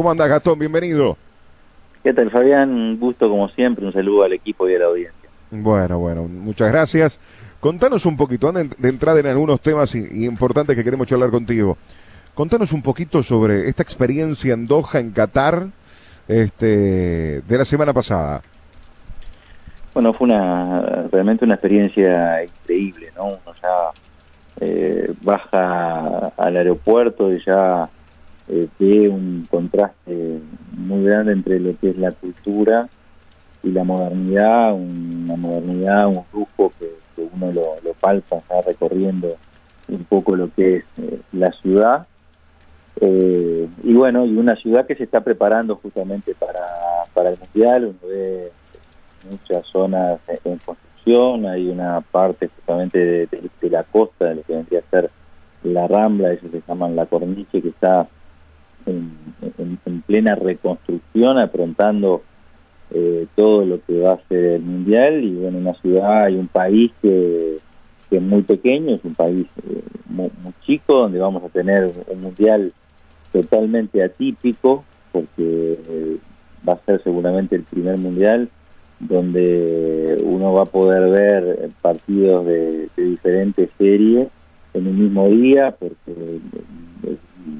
¿Cómo anda Gastón? Bienvenido. ¿Qué tal, Fabián? Un gusto como siempre, un saludo al equipo y a la audiencia. Bueno, bueno, muchas gracias. Contanos un poquito, antes de entrar en algunos temas importantes que queremos charlar contigo. Contanos un poquito sobre esta experiencia en Doha, en Qatar, este, de la semana pasada. Bueno, fue una realmente una experiencia increíble, ¿no? Uno ya eh, baja al aeropuerto y ya eh, ve un contraste muy grande entre lo que es la cultura y la modernidad, una modernidad, un lujo que, uno lo, palpa, está recorriendo un poco lo que es eh, la ciudad. Eh, y bueno, y una ciudad que se está preparando justamente para, para el Mundial, uno ve muchas zonas en construcción, hay una parte justamente de, la costa, de lo que vendría a ser la Rambla, eso se llaman la Corniche, que está en, plena reconstrucción, aprontando eh, todo lo que va a ser el mundial. Y bueno, una ciudad y un país que, es muy pequeño, es un país eh, muy, chico donde vamos a tener un mundial totalmente atípico porque eh, va a ser seguramente el primer mundial donde uno va a poder ver partidos de, de diferentes series en un mismo día porque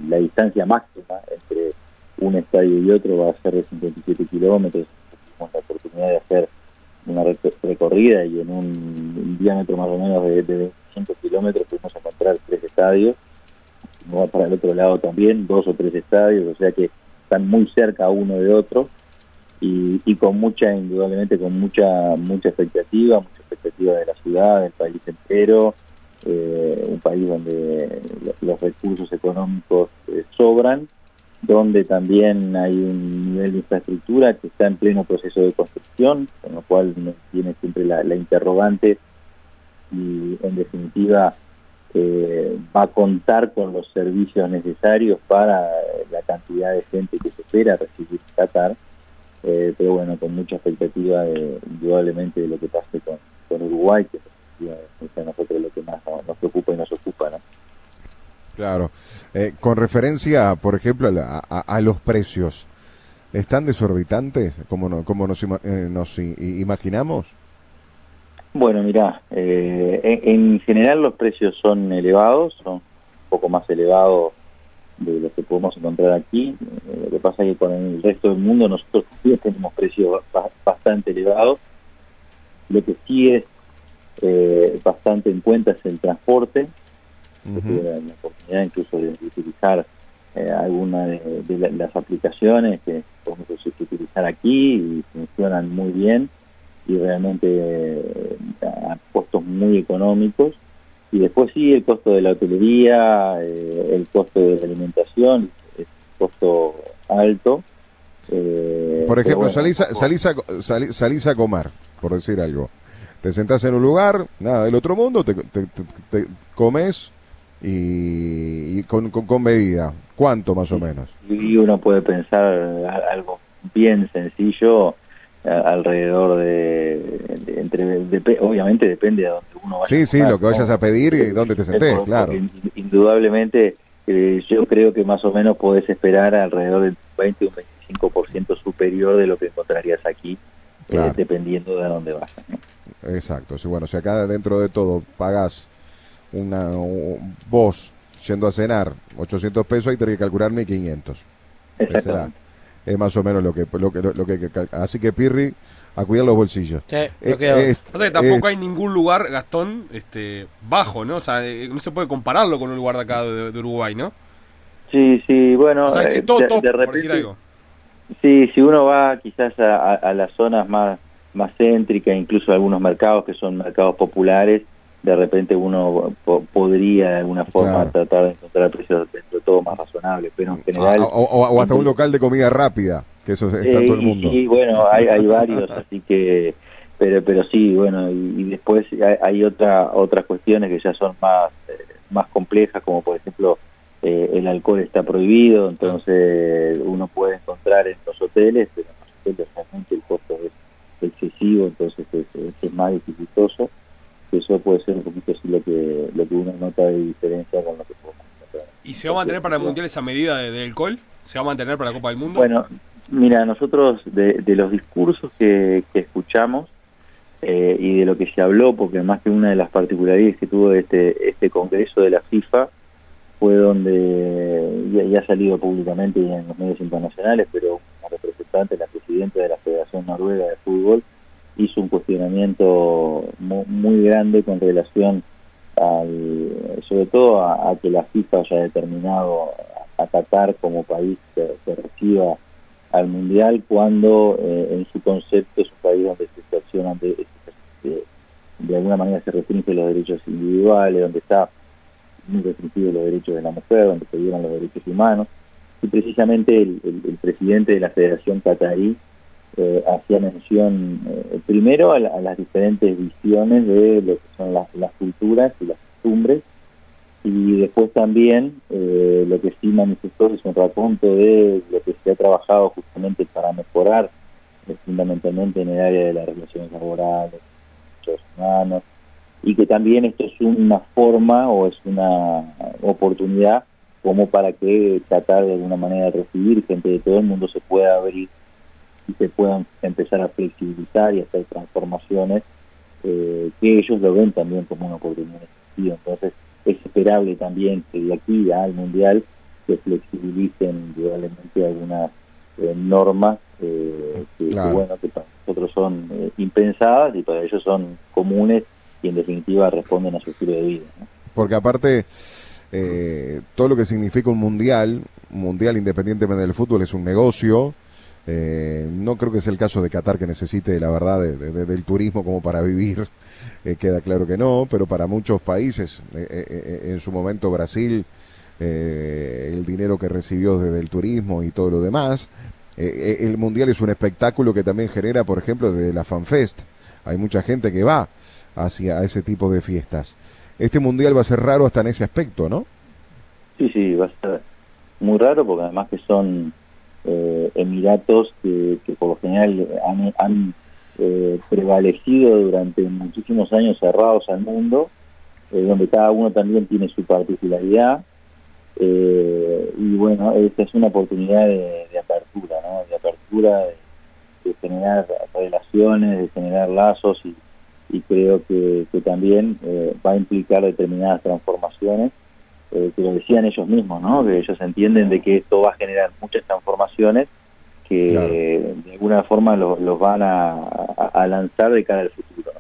la distancia máxima entre un estadio y otro va a ser de 57 kilómetros. Tuvimos la oportunidad de hacer una recorrida y en un, diámetro más o menos de, de 25 kilómetros pudimos encontrar tres estadios. Va para el otro lado también, dos o tres estadios, o sea que están muy cerca uno de otro y, y con mucha, indudablemente, con mucha mucha expectativa, mucha expectativa de la ciudad, del país entero, eh, un país donde los recursos económicos eh, sobran, donde también hay un nivel de infraestructura que está en pleno proceso de construcción, con lo cual tiene siempre la, interrogante y en definitiva eh, va a contar con los servicios necesarios para la cantidad de gente que se espera recibir Qatar, pero bueno, con mucha expectativa de, indudablemente de lo que pase con, con Uruguay, que es a nosotros lo que preocupa y nos ocupa, ¿no? Claro. Eh, con referencia, por ejemplo, a, los precios, ¿están desorbitantes como, como nos, eh, nos imaginamos? Bueno, mira, eh, en, general los precios son elevados, son un poco más elevados de los que podemos encontrar aquí. lo que pasa es que con el resto del mundo nosotros también tenemos precios bastante elevados. Lo que sí es eh, bastante en cuenta es el transporte. la, oportunidad incluso de, utilizar eh, algunas de, las aplicaciones que podemos utilizar aquí y funcionan muy bien y realmente eh, a costos muy económicos. Y después sí, el costo de la hotelería, eh, el costo de la alimentación, es un costo alto. Por ejemplo, salís, a, salís, salís a comer, por decir algo te sentás en un lugar, nada del otro mundo, te, comes y, con, con, bebida. ¿Cuánto más o menos? Y uno puede pensar algo bien sencillo alrededor de, entre obviamente depende de dónde uno vaya sí sí lo que vayas a pedir y dónde te sentés claro. indudablemente eh, yo creo que más o menos podés esperar alrededor del 20 o un 25% superior de lo que encontrarías aquí eh, dependiendo de dónde vas Exacto, sí, bueno, si acá dentro de todo pagas una vos yendo a cenar 800 pesos, ahí tenés que calcular 1500. Es más o menos lo que lo que, lo que así que Pirri a cuidar los bolsillos. Eh, eh, tampoco hay ningún lugar, Gastón, este bajo, ¿no? O sea, eh, no se puede compararlo con un lugar de acá de, Uruguay, ¿no? Sí, sí, bueno, de, repente, Sí, si uno va quizás a las zonas más más céntrica, incluso algunos mercados que son mercados populares, de repente uno podría de alguna forma tratar de encontrar precios dentro de todo más razonables, pero en general... O, hasta un local de comida rápida, que eso está todo el mundo. Sí, bueno, hay, hay varios, así que... Pero, pero sí, bueno, y, después hay, otra, otras cuestiones que ya son más, eh, más complejas, como por ejemplo eh, el alcohol está prohibido, entonces uno puede encontrar en los hoteles, pero en los hoteles realmente el costo es entonces es, más dificultoso. Eso puede ser un poquito así lo que, lo que uno nota de diferencia con lo que podemos encontrar. ¿Y se va a mantener para el Mundial esa medida de, alcohol? ¿Se va a mantener para la Copa del Mundo? Bueno, mira, nosotros de, los discursos que, escuchamos eh, y de lo que se habló, porque más que una de las particularidades que tuvo este, este Congreso de la FIFA fue donde ya, ha salido públicamente en los medios internacionales, pero una representante, la presidenta de la Federación Noruega de Fútbol, hizo un cuestionamiento muy, grande con relación al, sobre todo a, que la FIFA haya determinado a Qatar como país que, reciba al Mundial cuando eh, en su concepto es un país donde se accionan de, de, alguna manera se restringen los derechos individuales, donde está muy restringido los derechos de la mujer, donde se violan los derechos humanos. Y precisamente el, el presidente de la Federación Qatarí eh, hacía mención eh, primero a, las diferentes visiones de lo que son las, culturas y las costumbres y después también eh, lo que sí manifestó es un raconto de lo que se ha trabajado justamente para mejorar fundamentalmente en el área de las relaciones laborales, derechos humanos y que también esto es una forma o es una oportunidad como para que tratar de alguna manera de recibir gente de todo el mundo se pueda abrir se puedan empezar a flexibilizar y hacer transformaciones eh, que ellos lo ven también como una oportunidad. Entonces es esperable también que de aquí al Mundial se flexibilicen probablemente algunas eh, normas eh, que, bueno que para nosotros son impensadas y para ellos son comunes y en definitiva responden a su estilo de vida. Porque aparte todo lo que significa un mundial, un mundial independientemente del fútbol es un negocio, eh, no creo que sea el caso de Qatar que necesite, la verdad, del turismo como para vivir. Eh, queda claro que no, pero para muchos países, eh, en su momento Brasil, el dinero que recibió desde el turismo y todo lo demás. el Mundial es un espectáculo que también genera, por ejemplo, desde la FanFest. Hay mucha gente que va hacia ese tipo de fiestas. Este Mundial va a ser raro hasta en ese aspecto, ¿no? Sí, sí, va a ser muy raro porque además que son eh, Emiratos que, por lo general han, eh, prevalecido durante muchísimos años cerrados al mundo, eh, donde cada uno también tiene su particularidad. y bueno, esta es una oportunidad de, apertura, ¿no? de apertura, de, generar relaciones, de generar lazos y, creo que, que también va a implicar determinadas transformaciones eh, que lo decían ellos mismos, ¿no? que ellos entienden de que esto va a generar muchas transformaciones que de alguna forma los, van a, lanzar de cara al futuro.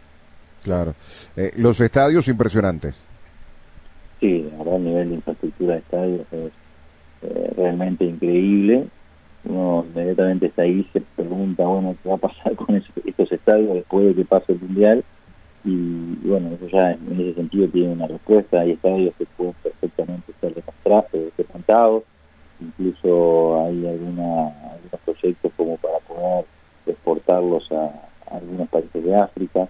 Claro. Eh, los estadios impresionantes. Sí, la verdad el nivel de infraestructura de estadios es eh, realmente increíble. Uno inmediatamente está ahí y se pregunta, bueno, ¿qué va a pasar con estos estadios después de que pase el Mundial? Y, bueno, eso ya en ese sentido tiene una respuesta, hay estadios que pueden perfectamente ser desmontados, incluso hay alguna, algunos proyectos como para poder exportarlos a, algunos países de África,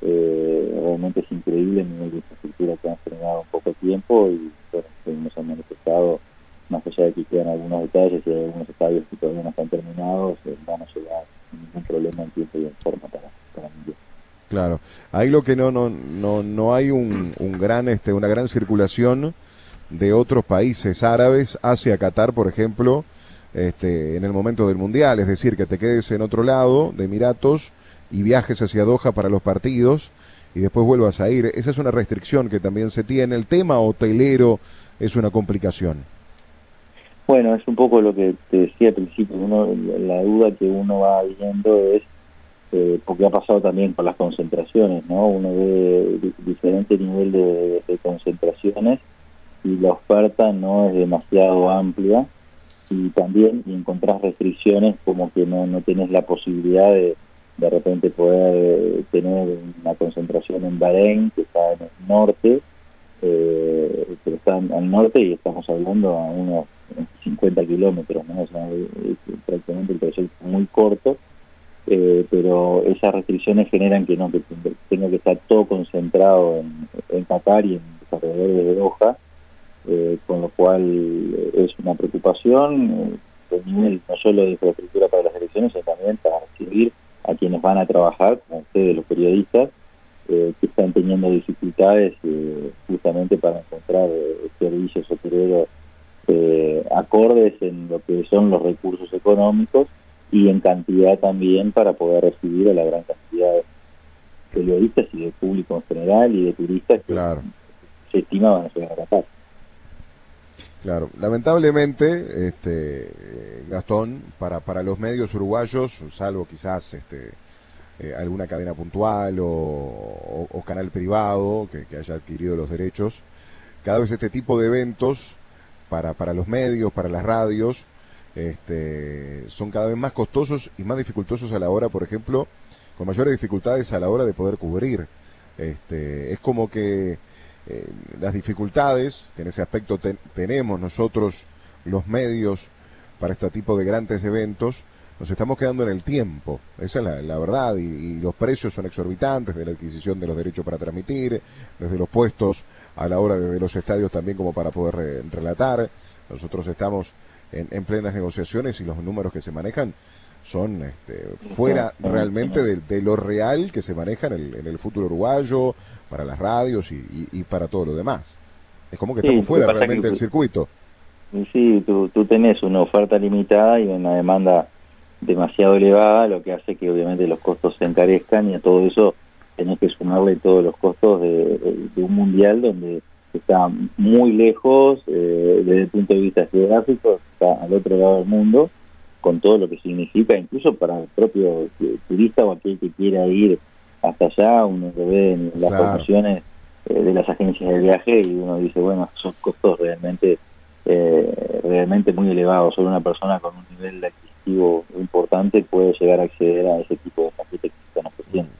eh, realmente es increíble el nivel de infraestructura que han generado en poco tiempo y bueno, nos han manifestado, más allá de que quedan algunos detalles y algunos estadios que todavía no están terminados, eh, van a llegar sin ningún problema en tiempo y en forma para, para mundial. Claro, ahí lo que no no no no hay un, un gran este una gran circulación de otros países árabes hacia Qatar, por ejemplo, este en el momento del mundial, es decir, que te quedes en otro lado de Emiratos y viajes hacia Doha para los partidos y después vuelvas a ir. Esa es una restricción que también se tiene. El tema hotelero es una complicación. Bueno, es un poco lo que te decía al principio. Uno, la duda que uno va viendo es eh, porque ha pasado también con las concentraciones, ¿no? Uno ve diferente nivel de, concentraciones y la oferta no es demasiado amplia y también encontrás restricciones como que no, no tenés la posibilidad de de repente poder eh, tener una concentración en Bahrein, que está en el norte, eh, pero está al norte y estamos hablando a unos 50 kilómetros, ¿no? es prácticamente el proyecto muy corto eh, pero esas restricciones generan que no que tenga que estar todo concentrado en, en y en los alrededores de Doha, eh, con lo cual eh, es una preocupación nivel no solo de infraestructura para las elecciones, sino también para recibir a quienes van a trabajar, como ustedes los periodistas, que están teniendo dificultades justamente para encontrar servicios hoteleros eh, acordes en lo que son los recursos económicos y en cantidad también para poder recibir a la gran cantidad de periodistas y de público en general y de turistas que se estima van a llegar a la casa. Claro, lamentablemente, este, Gastón, para, para los medios uruguayos, salvo quizás este, eh, alguna cadena puntual o, canal privado que, haya adquirido los derechos, cada vez este tipo de eventos para, para los medios, para las radios, este, son cada vez más costosos y más dificultosos a la hora, por ejemplo, con mayores dificultades a la hora de poder cubrir. Este, es como que eh, las dificultades que en ese aspecto tenemos nosotros, los medios, para este tipo de grandes eventos, nos estamos quedando en el tiempo. Esa es la, verdad. Y, los precios son exorbitantes de la adquisición de los derechos para transmitir, desde los puestos a la hora de, los estadios también como para poder relatar. Nosotros estamos en, plenas negociaciones y los números que se manejan son este, fuera realmente de, lo real que se maneja en el, en el fútbol uruguayo, para las radios y, para todo lo demás. Es como que estamos fuera realmente del circuito. Sí, tú, tú tenés una oferta limitada y una demanda demasiado elevada, lo que hace que obviamente los costos se encarezcan y a todo eso tenés que sumarle todos los costos de, un mundial donde está muy lejos eh, desde el punto de vista geográfico, está al otro lado del mundo, con todo lo que significa, incluso para el propio turista o aquel que quiera ir hasta allá, uno lo ve en las promociones eh, de las agencias de viaje y uno dice, bueno, son costos realmente eh, realmente muy elevados. Solo una persona con un nivel adquisitivo importante puede llegar a acceder a ese tipo de paquetes que están ofreciendo.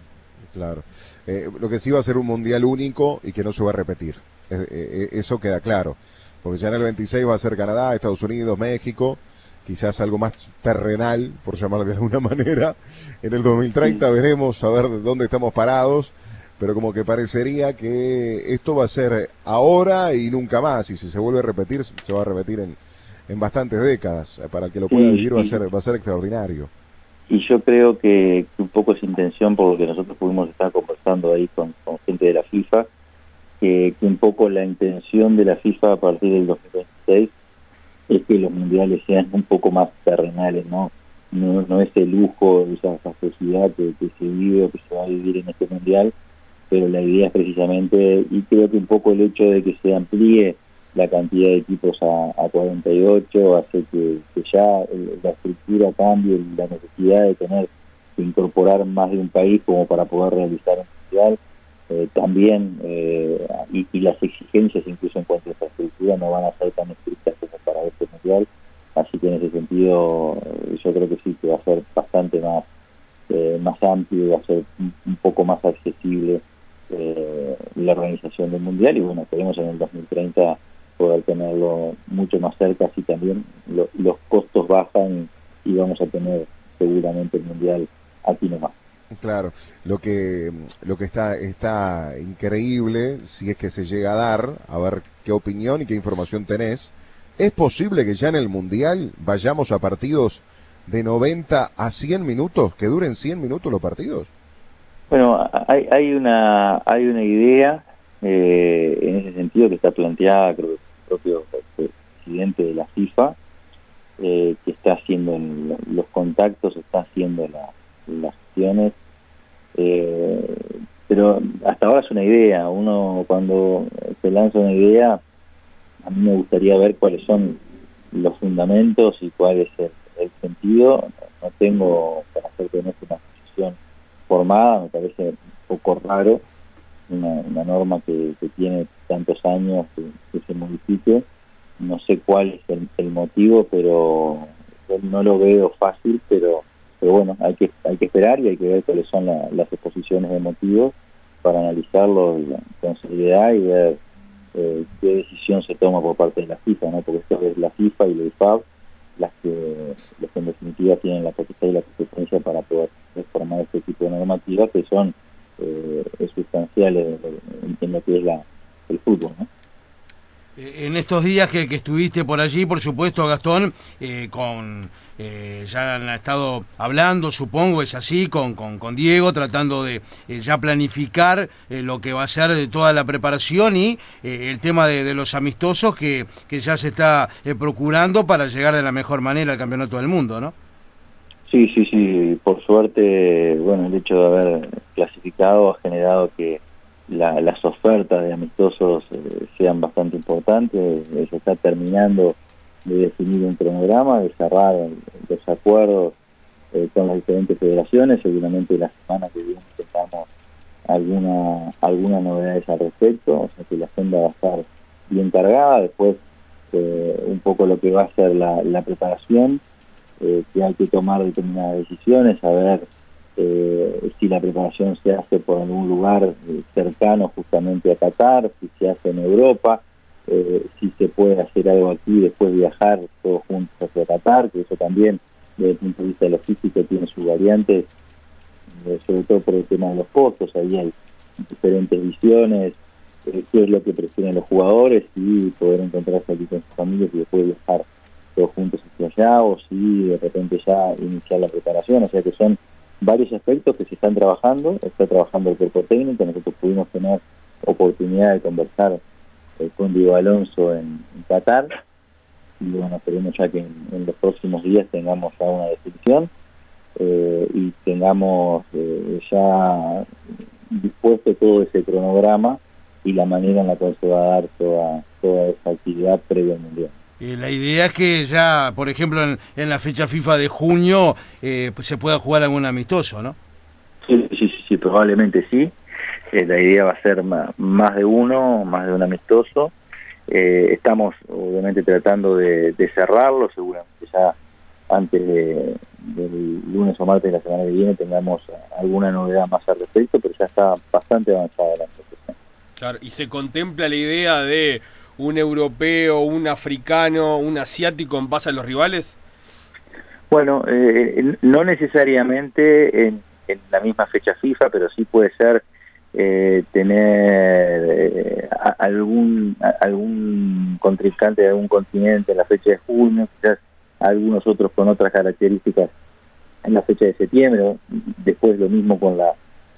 Claro. Eh, lo que sí va a ser un mundial único y que no se va a repetir. Eso queda claro. Porque ya en el 26 va a ser Canadá, Estados Unidos, México quizás algo más terrenal, por llamarlo de alguna manera. En el 2030 veremos a ver dónde estamos parados, pero como que parecería que esto va a ser ahora y nunca más, y si se vuelve a repetir, se va a repetir en, en bastantes décadas. Para el que lo pueda vivir va a ser va a ser extraordinario. Y yo creo que, un poco es intención, porque nosotros pudimos estar conversando ahí con, gente de la FIFA, que, que un poco la intención de la FIFA a partir del 2026 es que los mundiales sean un poco más terrenales, ¿no? No, no es el lujo, esa facilidad que, se vive o que se va a vivir en este mundial, pero la idea es precisamente, y creo que un poco el hecho de que se amplíe la cantidad de equipos a, a 48 hace que, ya la estructura cambie, la necesidad de tener que incorporar más de un país como para poder realizar un mundial. Eh, también, eh, y, y, las exigencias incluso en cuanto a infraestructura no van a ser tan estrictas este mundial. Así que en ese sentido eh, yo creo que sí, que va a ser bastante más, eh, más amplio y va a ser un, poco más accesible eh, la organización del mundial y bueno, esperemos en el 2030 poder tenerlo mucho más cerca, así también los costos bajan y vamos a tener seguramente el mundial aquí nomás. Claro, lo que lo que está está increíble si es que se llega a dar, a ver qué opinión y qué información tenés ¿Es posible que ya en el Mundial vayamos a partidos de 90 a 100 minutos, que duren 100 minutos los partidos? Bueno, hay, hay, una, hay una idea eh, en ese sentido que está planteada, creo que el propio presidente de la FIFA, eh, que está haciendo los contactos, está haciendo las eh, pero hasta ahora es una idea. Uno cuando se lanza una idea a mí me gustaría ver cuáles son los fundamentos y cuál es el, sentido. No tengo, para hacer con esto una posición formada, me parece un poco raro una, norma que, tiene tantos años que, se modifique. No sé cuál es el, motivo, pero no lo veo fácil, pero, pero bueno, hay que, hay que esperar y hay que ver cuáles son las exposiciones de motivos para analizarlo con seriedad y ver eh, qué decisión se toma por parte de la FIFA, ¿no? porque esto es la FIFA y la IFAB las que, las en definitiva tienen la capacidad y la competencia para poder reformar este tipo de normativas que son eh, sustanciales en, lo que es la, el fútbol. ¿no? Eh, en estos días que, estuviste por allí, por supuesto, Gastón, eh, con eh, ya han estado hablando, supongo, es así, con, con, Diego, tratando de ya planificar lo que va a ser de toda la preparación y el tema de, los amistosos que, que ya se está procurando para llegar de la mejor manera al Campeonato del Mundo, ¿no? Sí, sí, sí, por suerte, bueno, el hecho de haber clasificado ha generado que las ofertas de amistosos eh, sean bastante importantes. Eh, se está terminando de definir un cronograma, de cerrar los acuerdos eh, con las diferentes federaciones. Seguramente la semana que viene tengamos alguna algunas novedades al respecto, o sea que la agenda va a estar bien cargada. Después, un poco lo que va a ser la, la preparación, que hay que tomar determinadas decisiones, a ver eh, si la preparación se hace por algún lugar eh, cercano justamente a Qatar, si se hace en Europa, eh, si se puede hacer algo aquí y después viajar todos juntos hacia Qatar, que eso también desde el punto de vista logístico tiene sus variantes, eh, sobre todo por el tema de los costos, ahí hay diferentes visiones, qué es lo que prefieren los jugadores y poder encontrarse aquí con sus familias y después viajar todos juntos hacia allá o si de repente ya iniciar la preparación, o sea que son varios aspectos que se están trabajando, está trabajando el cuerpo técnico, nosotros pudimos tener oportunidad de conversar eh, con Diego Alonso en, Qatar. Y bueno, esperemos ya que en, los próximos días tengamos ya una definición eh, y tengamos eh, ya dispuesto todo ese cronograma y la manera en la cual se va a dar toda, toda esa actividad previa al Mundial. Eh, la idea es que ya, por ejemplo, en, la fecha FIFA de junio eh, pues se pueda jugar algún amistoso, ¿no? Sí, sí, sí, probablemente sí. Eh, la idea va a ser más, de uno, más de un amistoso. estamos, obviamente, tratando de, cerrarlo. Seguramente ya antes de, del lunes o martes de la semana que viene tengamos alguna novedad más al respecto, pero ya está bastante avanzada la negociación. Claro, y se contempla la idea de un europeo, un africano, un asiático en base a los rivales? Bueno, eh, no necesariamente en, la misma fecha FIFA, pero sí puede ser eh, tener eh, algún algún contrincante de algún continente en la fecha de junio, quizás algunos otros con otras características en la fecha de septiembre, después lo mismo con la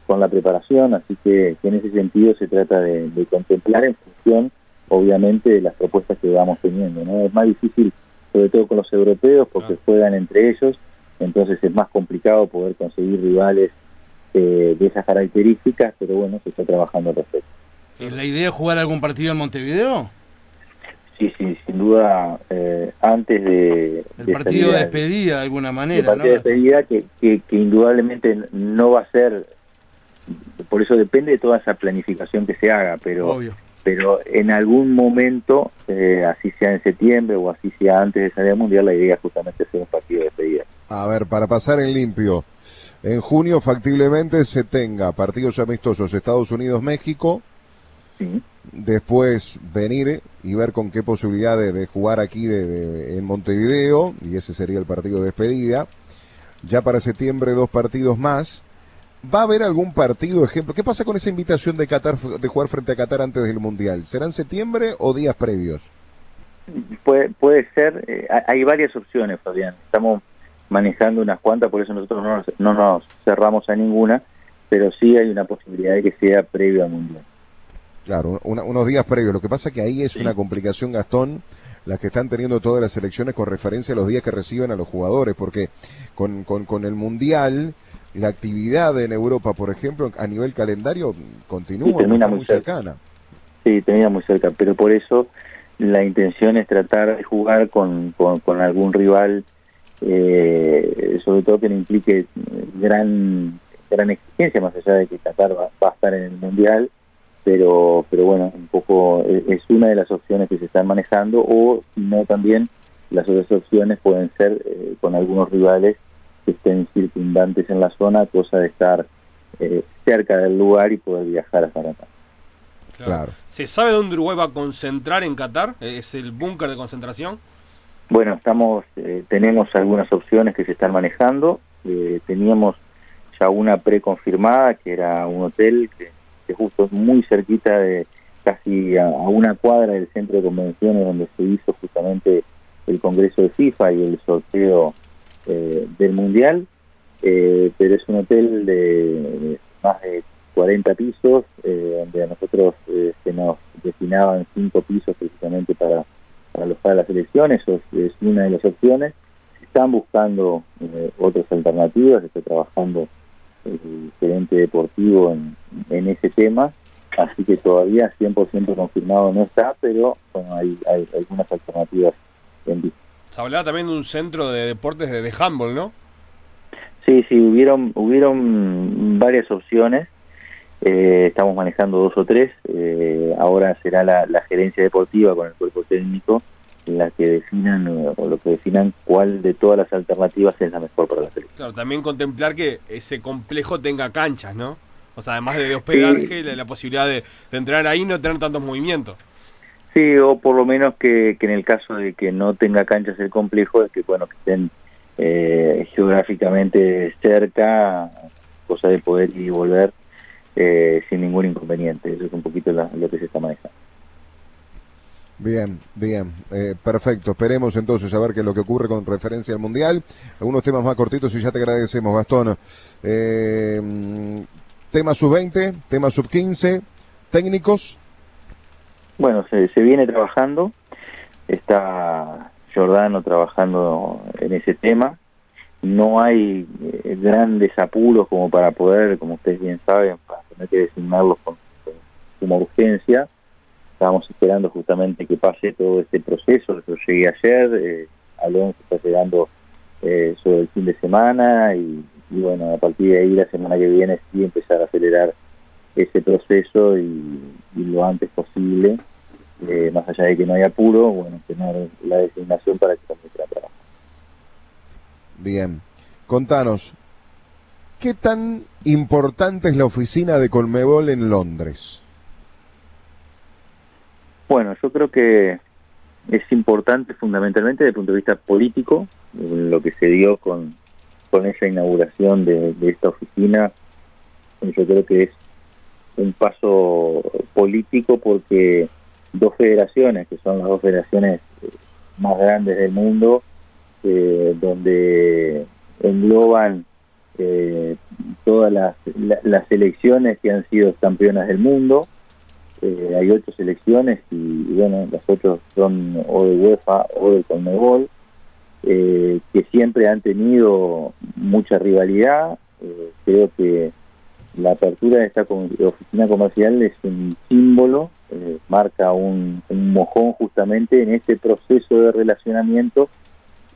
con la preparación, así que, en ese sentido se trata de, de contemplar en función obviamente de las propuestas que vamos teniendo. ¿no? Es más difícil, sobre todo con los europeos, porque juegan entre ellos, entonces es más complicado poder conseguir rivales eh, de esas características, pero bueno, se está trabajando al respecto. ¿Es la idea de jugar algún partido en Montevideo? Sí, sí, sin duda, eh, antes de... El partido de despedida, de alguna manera. El partido de despedida que, que, que indudablemente no va a ser, por eso depende de toda esa planificación que se haga, pero... Obvio pero en algún momento, eh, así sea en septiembre o así sea antes de salir al mundial, la idea es justamente hacer un partido de despedida. A ver, para pasar en limpio, en junio factiblemente se tenga partidos amistosos Estados Unidos-México, después venir y ver con qué posibilidad de, jugar aquí de, en Montevideo, y ese sería el partido de despedida. Ya para septiembre dos partidos más ¿Va a haber algún partido, ejemplo? ¿Qué pasa con esa invitación de Qatar de jugar frente a Qatar antes del Mundial? ¿Será en septiembre o días previos? Puede, puede ser, eh, hay varias opciones, Fabián. Estamos manejando unas cuantas, por eso nosotros no nos, no nos cerramos a ninguna, pero sí hay una posibilidad de que sea previo al Mundial. Claro, unos días previos. Lo que pasa que ahí es una complicación, Gastón, las que están teniendo todas las selecciones con referencia a los días que reciben a los jugadores, porque con, con, con el Mundial la actividad en Europa, por ejemplo, a nivel calendario, continúa muy, cercana. Sí, termina muy cerca, pero por eso la intención es tratar de jugar con, con, algún rival, eh, sobre todo que no implique gran gran exigencia, más allá de que Qatar va, a estar en el Mundial, pero pero bueno, un poco e, es una de las opciones que se están manejando, o si no también las otras opciones pueden ser eh, con algunos rivales que estén circundantes en la zona, cosa de estar eh, cerca del lugar y poder viajar hasta Qatar. Claro. ¿Se sabe dónde Uruguay va a concentrar en Qatar? ¿Es el búnker de concentración? Bueno, estamos, eh, tenemos algunas opciones que se están manejando. Eh, teníamos ya una preconfirmada, que era un hotel que, que justo muy cerquita de, casi a, una cuadra del centro de convenciones donde se hizo justamente el Congreso de FIFA y el sorteo eh, del Mundial, eh, pero es un hotel de, más de 40 pisos, eh, donde a nosotros se nos destinaban cinco pisos precisamente para, para alojar las elecciones, eso es, una de las opciones. Están buscando otras alternativas, está trabajando el gerente deportivo en, en ese tema así que todavía 100% confirmado no está, pero bueno, hay, hay algunas alternativas en vista. Se hablaba también de un centro de deportes de, de handball, ¿no? Sí, sí, hubieron, hubieron varias opciones. Eh, estamos manejando dos o tres. Eh, ahora será la, gerencia deportiva con el cuerpo técnico la que definan o lo que definan cuál de todas las alternativas es la mejor para la selección. Claro, también contemplar que ese complejo tenga canchas, ¿no? O sea, además de hospedaje, la, posibilidad de, entrar ahí y no tener tantos movimientos. Sí, o por lo menos que, en el caso de que no tenga canchas el complejo, es que bueno que estén eh, geográficamente cerca, cosa de poder ir y volver eh, sin ningún inconveniente. Eso es un poquito lo que se está manejando. Bien, bien, eh, perfecto. Esperemos entonces a ver qué es lo que ocurre con referencia al Mundial. Algunos temas más cortitos y ya te agradecemos, Gastón. Eh, tema sub-20, tema sub-15, técnicos. Bueno, se, se viene trabajando, está Jordano trabajando en ese tema. No hay eh, grandes apuros como para poder, como ustedes bien saben, para tener que designarlos con, una urgencia. Estábamos esperando justamente que pase todo este proceso. Yo llegué ayer, eh, Alonso está llegando eh, sobre el fin de semana y y bueno, a partir de ahí la semana que viene sí empezar a acelerar ese proceso y, lo antes posible, eh, más allá de que no haya apuro, bueno, tener la designación para que comience a trabajar. Bien, contanos, ¿qué tan importante es la oficina de Colmebol en Londres? Bueno, yo creo que es importante fundamentalmente desde el punto de vista político, lo que se dio con, con esa inauguración de, esta oficina, yo creo que es un paso político porque dos federaciones, que son las dos federaciones eh, más grandes del mundo, eh, donde engloban eh, todas las, las selecciones que han sido campeonas del mundo. hay ocho selecciones y, bueno, las otras son o de UEFA o del Conmebol eh, que siempre han tenido mucha rivalidad. Eh, creo que la apertura de esta oficina comercial es un símbolo, eh, marca un, mojón justamente en este proceso de relacionamiento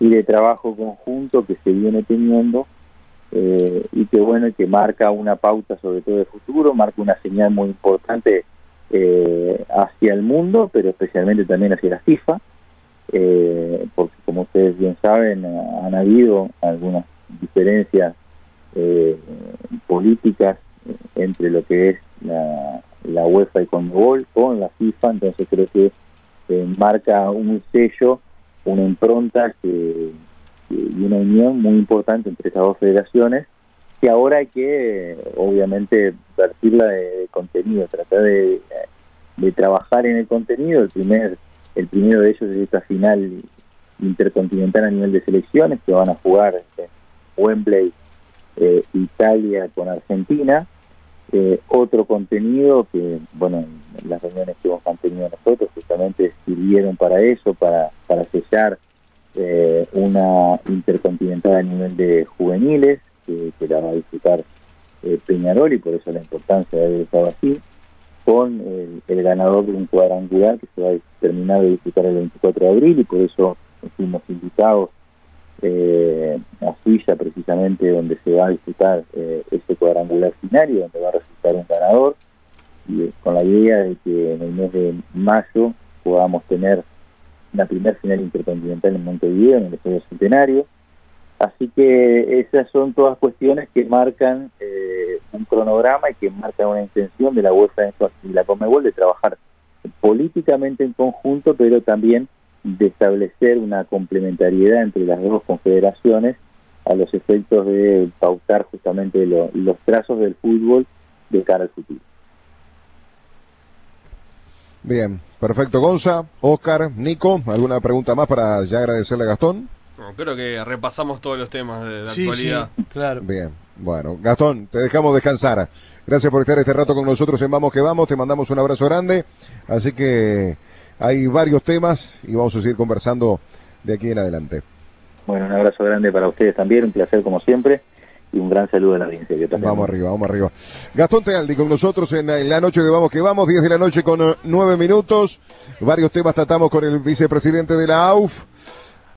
y de trabajo conjunto que se viene teniendo y que bueno que marca una pauta sobre todo de futuro, marca una señal muy importante hacia el mundo, pero especialmente también hacia la FIFA eh, porque como ustedes bien saben, han habido algunas diferencias eh, políticas entre lo que es la, la UEFA y Conmebol con la FIFA, entonces creo que marca un sello, una impronta que, y una unión muy importante entre esas dos federaciones que ahora hay que obviamente vertirla de, contenido, tratar de, de trabajar en el contenido. El primer el primero de ellos es esta final intercontinental a nivel de selecciones que van a jugar en Wembley, eh, Italia con Argentina. Eh, otro contenido que, bueno, las reuniones que hemos mantenido nosotros justamente sirvieron para eso, para, para sellar eh, una intercontinental a nivel de juveniles, que, la va a disfrutar Peñarol y por eso la importancia de haber estado así con el, ganador de un cuadrangular que se va a terminar de disputar el 24 de abril y por eso fuimos invitados eh, a Suiza precisamente donde se va a disputar eh, este cuadrangular finario donde va a resultar un ganador y con la idea de que en el mes de mayo podamos tener la primera final intercontinental en Montevideo en el Estadio Centenario. Así que esas son todas cuestiones que marcan eh, un cronograma y que marcan una intención de la UEFA y la Comebol de trabajar políticamente en conjunto, pero también de establecer una complementariedad entre las dos confederaciones a los efectos de pautar justamente los trazos del fútbol de cara al futuro. Bien, perfecto. Gonza, Oscar, Nico, ¿alguna pregunta más para ya agradecerle a Gastón? creo que repasamos todos los temas de, actualidad. claro. Bien, bueno, Gastón, te dejamos descansar. Gracias por estar este rato con nosotros en Vamos que Vamos. Te mandamos un abrazo grande. Así que hay varios temas y vamos a seguir conversando de aquí en adelante. Bueno, un abrazo grande para ustedes también. Un placer como siempre y un gran saludo a la audiencia. Vamos arriba, vamos arriba. Gastón Tealdi con nosotros en, la noche de Vamos que Vamos, 10 de la noche con 9 minutos. Varios temas tratamos con el vicepresidente de la AUF.